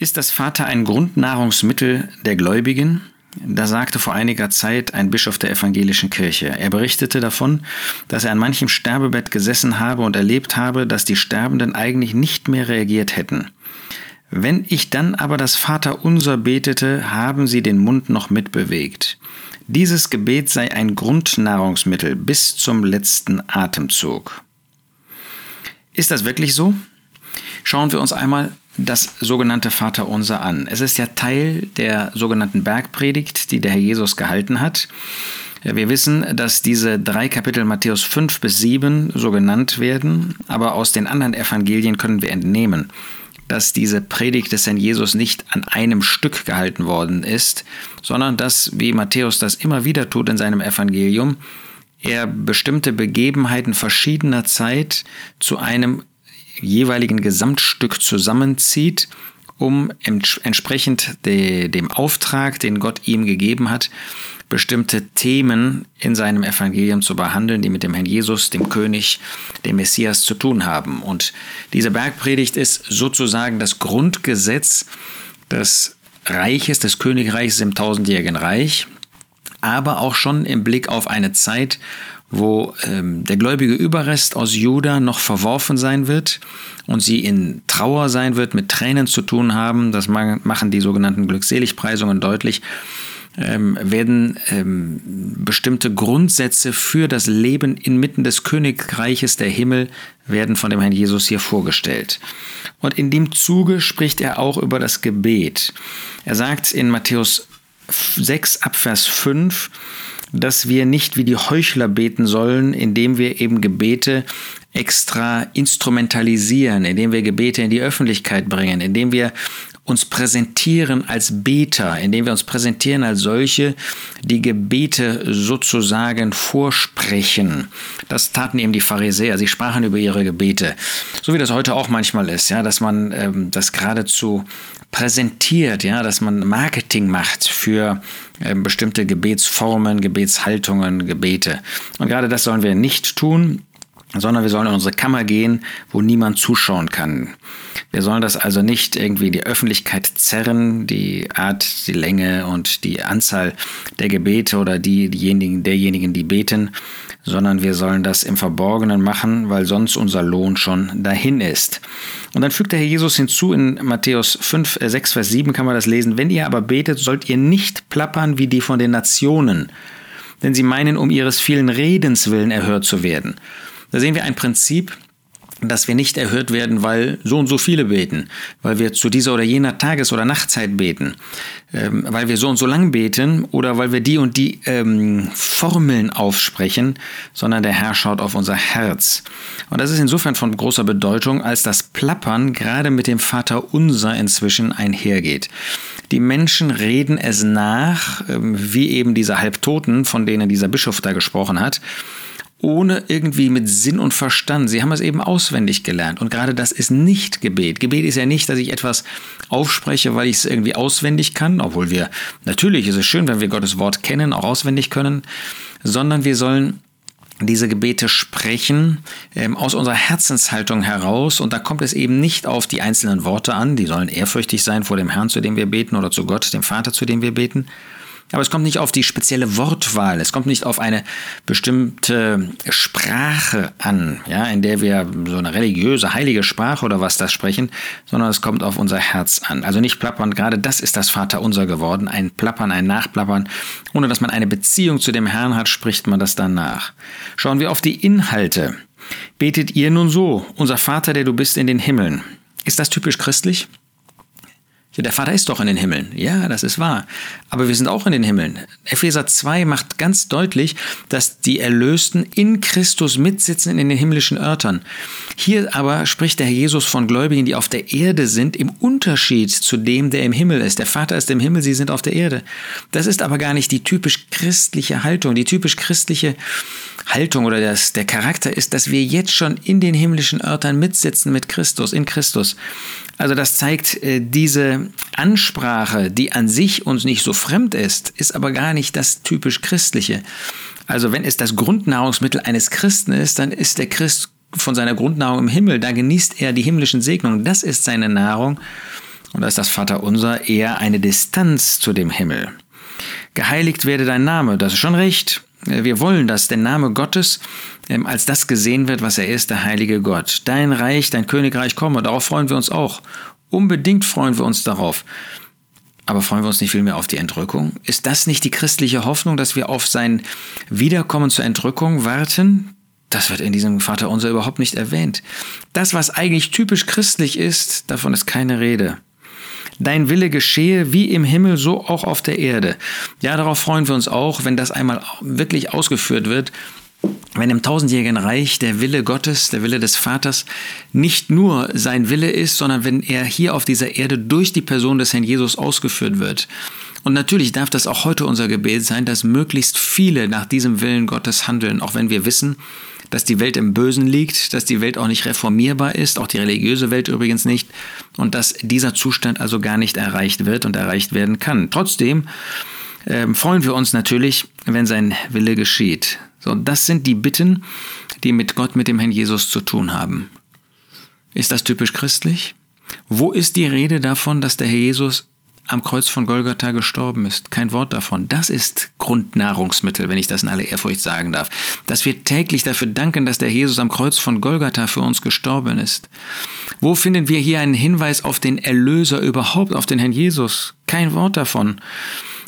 Ist das Vater ein Grundnahrungsmittel der Gläubigen? Da sagte vor einiger Zeit ein Bischof der evangelischen Kirche. Er berichtete davon, dass er an manchem Sterbebett gesessen habe und erlebt habe, dass die Sterbenden eigentlich nicht mehr reagiert hätten. Wenn ich dann aber das Vaterunser betete, haben sie den Mund noch mitbewegt. Dieses Gebet sei ein Grundnahrungsmittel bis zum letzten Atemzug. Ist das wirklich so? Schauen wir uns einmal das sogenannte Vaterunser an. Es ist ja Teil der sogenannten Bergpredigt, die der Herr Jesus gehalten hat. Wir wissen, dass diese drei Kapitel Matthäus 5 bis 7 so genannt werden, aber aus den anderen Evangelien können wir entnehmen, dass diese Predigt des Herrn Jesus nicht an einem Stück gehalten worden ist, sondern dass, wie Matthäus das immer wieder tut in seinem Evangelium, er bestimmte Begebenheiten verschiedener Zeit zu einem jeweiligen Gesamtstück zusammenzieht, um entsprechend dem Auftrag, den Gott ihm gegeben hat, bestimmte Themen in seinem Evangelium zu behandeln, die mit dem Herrn Jesus, dem König, dem Messias zu tun haben. Und diese Bergpredigt ist sozusagen das Grundgesetz des Reiches, des Königreichs im tausendjährigen Reich, aber auch schon im Blick auf eine Zeit, wo ähm, der gläubige Überrest aus Juda noch verworfen sein wird und sie in Trauer sein wird, mit Tränen zu tun haben, das machen die sogenannten Glückseligpreisungen deutlich, ähm, werden ähm, bestimmte Grundsätze für das Leben inmitten des Königreiches der Himmel werden von dem Herrn Jesus hier vorgestellt. Und in dem Zuge spricht er auch über das Gebet. Er sagt in Matthäus 6 Abvers 5, dass wir nicht wie die Heuchler beten sollen, indem wir eben Gebete extra instrumentalisieren, indem wir Gebete in die Öffentlichkeit bringen, indem wir uns präsentieren als Beter, indem wir uns präsentieren als solche, die Gebete sozusagen vorsprechen. Das taten eben die Pharisäer. Sie sprachen über ihre Gebete. So wie das heute auch manchmal ist, ja, dass man ähm, das geradezu präsentiert, ja, dass man Marketing macht für äh, bestimmte Gebetsformen, Gebetshaltungen, Gebete. Und gerade das sollen wir nicht tun, sondern wir sollen in unsere Kammer gehen, wo niemand zuschauen kann. Wir sollen das also nicht irgendwie die Öffentlichkeit zerren, die Art, die Länge und die Anzahl der Gebete oder die, diejenigen, derjenigen, die beten, sondern wir sollen das im Verborgenen machen, weil sonst unser Lohn schon dahin ist. Und dann fügt der Herr Jesus hinzu in Matthäus 5, 6, äh, Vers 7 kann man das lesen, wenn ihr aber betet, sollt ihr nicht plappern wie die von den Nationen, denn sie meinen, um ihres vielen Redens willen erhört zu werden. Da sehen wir ein Prinzip, dass wir nicht erhört werden, weil so und so viele beten, weil wir zu dieser oder jener Tages- oder Nachtzeit beten, ähm, weil wir so und so lang beten oder weil wir die und die ähm, Formeln aufsprechen, sondern der Herr schaut auf unser Herz. Und das ist insofern von großer Bedeutung, als das Plappern gerade mit dem Vater Unser inzwischen einhergeht. Die Menschen reden es nach, ähm, wie eben diese Halbtoten, von denen dieser Bischof da gesprochen hat ohne irgendwie mit Sinn und Verstand. Sie haben es eben auswendig gelernt. Und gerade das ist nicht Gebet. Gebet ist ja nicht, dass ich etwas aufspreche, weil ich es irgendwie auswendig kann, obwohl wir, natürlich ist es schön, wenn wir Gottes Wort kennen, auch auswendig können, sondern wir sollen diese Gebete sprechen ähm, aus unserer Herzenshaltung heraus und da kommt es eben nicht auf die einzelnen Worte an, die sollen ehrfürchtig sein vor dem Herrn, zu dem wir beten oder zu Gott, dem Vater, zu dem wir beten, aber es kommt nicht auf die spezielle Wortwahl, es kommt nicht auf eine bestimmte Sprache an, ja, in der wir so eine religiöse, heilige Sprache oder was das sprechen, sondern es kommt auf unser Herz an. Also nicht plappern, gerade das ist das Vaterunser geworden, ein Plappern, ein Nachplappern. Ohne dass man eine Beziehung zu dem Herrn hat, spricht man das dann nach. Schauen wir auf die Inhalte. Betet ihr nun so, unser Vater, der du bist in den Himmeln. Ist das typisch christlich? Der Vater ist doch in den Himmeln. Ja, das ist wahr. Aber wir sind auch in den Himmeln. Epheser 2 macht ganz deutlich, dass die Erlösten in Christus mitsitzen in den himmlischen Örtern. Hier aber spricht der Herr Jesus von Gläubigen, die auf der Erde sind, im Unterschied zu dem, der im Himmel ist. Der Vater ist im Himmel, sie sind auf der Erde. Das ist aber gar nicht die typisch christliche Haltung. Die typisch christliche Haltung oder das, der Charakter ist, dass wir jetzt schon in den himmlischen Örtern mitsitzen mit Christus, in Christus. Also das zeigt äh, diese Ansprache, die an sich uns nicht so fremd ist, ist aber gar nicht das typisch Christliche. Also wenn es das Grundnahrungsmittel eines Christen ist, dann ist der Christ von seiner Grundnahrung im Himmel, da genießt er die himmlischen Segnungen, das ist seine Nahrung. Und da ist das Vaterunser eher eine Distanz zu dem Himmel. Geheiligt werde dein Name, das ist schon recht. Wir wollen, dass der Name Gottes ähm, als das gesehen wird, was er ist, der heilige Gott. Dein Reich, dein Königreich komme, darauf freuen wir uns auch. Unbedingt freuen wir uns darauf. Aber freuen wir uns nicht vielmehr auf die Entrückung? Ist das nicht die christliche Hoffnung, dass wir auf sein Wiederkommen zur Entrückung warten? Das wird in diesem Vater unser überhaupt nicht erwähnt. Das, was eigentlich typisch christlich ist, davon ist keine Rede. Dein Wille geschehe wie im Himmel, so auch auf der Erde. Ja, darauf freuen wir uns auch, wenn das einmal wirklich ausgeführt wird wenn im tausendjährigen Reich der Wille Gottes, der Wille des Vaters nicht nur sein Wille ist, sondern wenn er hier auf dieser Erde durch die Person des Herrn Jesus ausgeführt wird. Und natürlich darf das auch heute unser Gebet sein, dass möglichst viele nach diesem Willen Gottes handeln, auch wenn wir wissen, dass die Welt im Bösen liegt, dass die Welt auch nicht reformierbar ist, auch die religiöse Welt übrigens nicht, und dass dieser Zustand also gar nicht erreicht wird und erreicht werden kann. Trotzdem äh, freuen wir uns natürlich, wenn sein Wille geschieht. So, das sind die Bitten, die mit Gott, mit dem Herrn Jesus zu tun haben. Ist das typisch christlich? Wo ist die Rede davon, dass der Herr Jesus am Kreuz von Golgatha gestorben ist. Kein Wort davon. Das ist Grundnahrungsmittel, wenn ich das in aller Ehrfurcht sagen darf. Dass wir täglich dafür danken, dass der Jesus am Kreuz von Golgatha für uns gestorben ist. Wo finden wir hier einen Hinweis auf den Erlöser überhaupt, auf den Herrn Jesus? Kein Wort davon.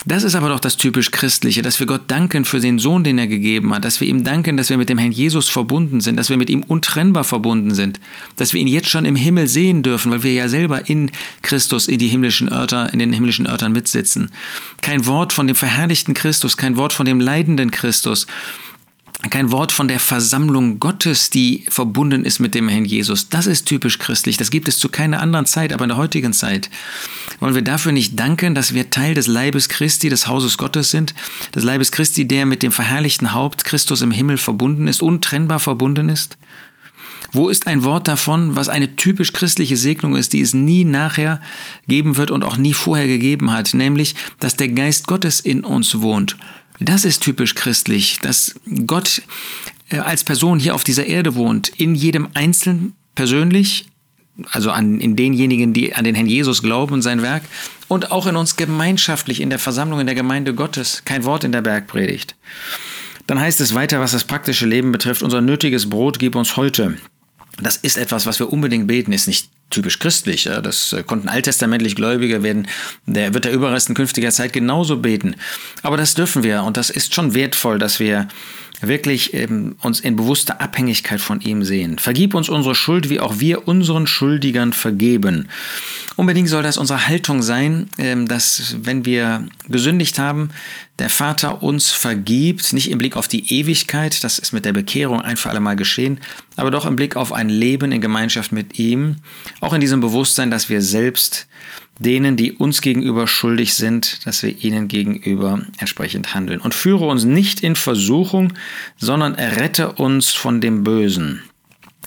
Das ist aber doch das typisch Christliche, dass wir Gott danken für den Sohn, den er gegeben hat, dass wir ihm danken, dass wir mit dem Herrn Jesus verbunden sind, dass wir mit ihm untrennbar verbunden sind, dass wir ihn jetzt schon im Himmel sehen dürfen, weil wir ja selber in Christus in die himmlischen Örter, in den himmlischen Örtern mitsitzen. Kein Wort von dem verherrlichten Christus, kein Wort von dem leidenden Christus, kein Wort von der Versammlung Gottes, die verbunden ist mit dem Herrn Jesus. Das ist typisch christlich. Das gibt es zu keiner anderen Zeit, aber in der heutigen Zeit. Wollen wir dafür nicht danken, dass wir Teil des Leibes Christi, des Hauses Gottes sind? Des Leibes Christi, der mit dem verherrlichten Haupt Christus im Himmel verbunden ist, untrennbar verbunden ist? Wo ist ein Wort davon, was eine typisch christliche Segnung ist, die es nie nachher geben wird und auch nie vorher gegeben hat, nämlich, dass der Geist Gottes in uns wohnt das ist typisch christlich, dass Gott äh, als Person hier auf dieser Erde wohnt, in jedem Einzelnen persönlich, also an, in denjenigen, die an den Herrn Jesus glauben und sein Werk, und auch in uns gemeinschaftlich in der Versammlung in der Gemeinde Gottes. Kein Wort in der Bergpredigt. Dann heißt es weiter, was das praktische Leben betrifft, unser nötiges Brot gib uns heute. Das ist etwas, was wir unbedingt beten, ist nicht typisch christlich. Das äh, konnten alttestamentlich Gläubige werden, der wird der Überrest in künftiger Zeit genauso beten. Aber das dürfen wir und das ist schon wertvoll, dass wir wirklich ähm, uns in bewusster Abhängigkeit von ihm sehen. Vergib uns unsere Schuld, wie auch wir unseren Schuldigern vergeben. Unbedingt soll das unsere Haltung sein, ähm, dass wenn wir gesündigt haben, der Vater uns vergibt, nicht im Blick auf die Ewigkeit, das ist mit der Bekehrung ein für alle Mal geschehen, aber doch im Blick auf ein Leben in Gemeinschaft mit ihm, auch in diesem Bewusstsein, dass wir selbst denen, die uns gegenüber schuldig sind, dass wir ihnen gegenüber entsprechend handeln. Und führe uns nicht in Versuchung, sondern errette uns von dem Bösen.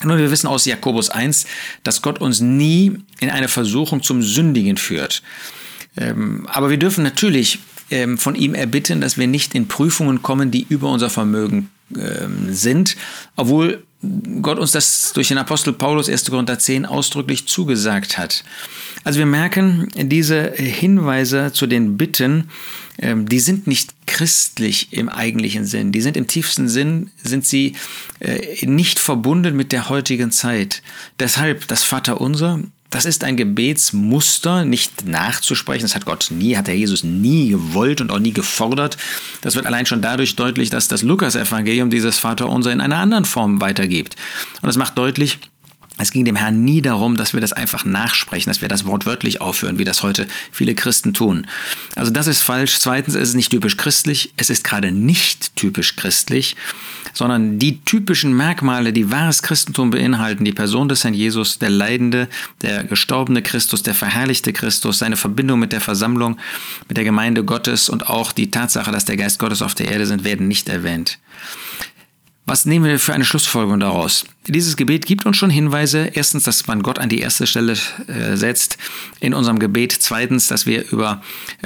Nun, wir wissen aus Jakobus 1, dass Gott uns nie in eine Versuchung zum Sündigen führt. Ähm, aber wir dürfen natürlich ähm, von ihm erbitten, dass wir nicht in Prüfungen kommen, die über unser Vermögen ähm, sind, obwohl Gott uns das durch den Apostel Paulus 1. Korinther 10 ausdrücklich zugesagt hat. Also wir merken, diese Hinweise zu den Bitten, ähm, die sind nicht christlich im eigentlichen Sinn. Die sind im tiefsten Sinn, sind sie äh, nicht verbunden mit der heutigen Zeit. Deshalb das Vaterunser, das ist ein Gebetsmuster, nicht nachzusprechen. Das hat Gott nie, hat der Jesus nie gewollt und auch nie gefordert. Das wird allein schon dadurch deutlich, dass das Lukas-Evangelium dieses Vaterunser in einer anderen Form weitergibt. Und das macht deutlich, es ging dem Herrn nie darum, dass wir das einfach nachsprechen, dass wir das wortwörtlich aufhören, wie das heute viele Christen tun. Also das ist falsch. Zweitens ist es nicht typisch christlich. Es ist gerade nicht typisch christlich, sondern die typischen Merkmale, die wahres Christentum beinhalten, die Person des Herrn Jesus, der leidende, der gestorbene Christus, der verherrlichte Christus, seine Verbindung mit der Versammlung, mit der Gemeinde Gottes und auch die Tatsache, dass der Geist Gottes auf der Erde sind, werden nicht erwähnt. Was nehmen wir für eine Schlussfolgerung daraus? Dieses Gebet gibt uns schon Hinweise. Erstens, dass man Gott an die erste Stelle äh, setzt in unserem Gebet. Zweitens, dass wir über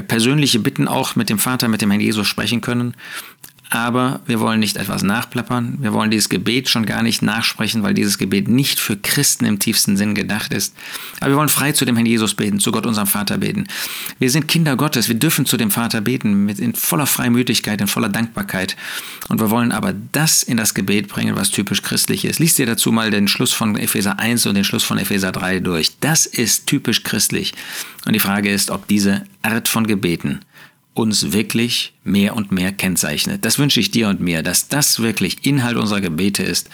persönliche Bitten auch mit dem Vater, mit dem Herrn Jesus sprechen können. Aber wir wollen nicht etwas nachplappern. Wir wollen dieses Gebet schon gar nicht nachsprechen, weil dieses Gebet nicht für Christen im tiefsten Sinn gedacht ist. Aber wir wollen frei zu dem Herrn Jesus beten, zu Gott unserem Vater beten. Wir sind Kinder Gottes, wir dürfen zu dem Vater beten, mit in voller Freimütigkeit, in voller Dankbarkeit. Und wir wollen aber das in das Gebet bringen, was typisch christlich ist. Lies dir dazu mal den Schluss von Epheser 1 und den Schluss von Epheser 3 durch. Das ist typisch christlich. Und die Frage ist, ob diese Art von Gebeten uns wirklich mehr und mehr kennzeichnet. Das wünsche ich dir und mir, dass das wirklich Inhalt unserer Gebete ist,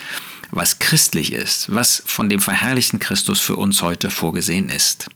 was christlich ist, was von dem verherrlichten Christus für uns heute vorgesehen ist.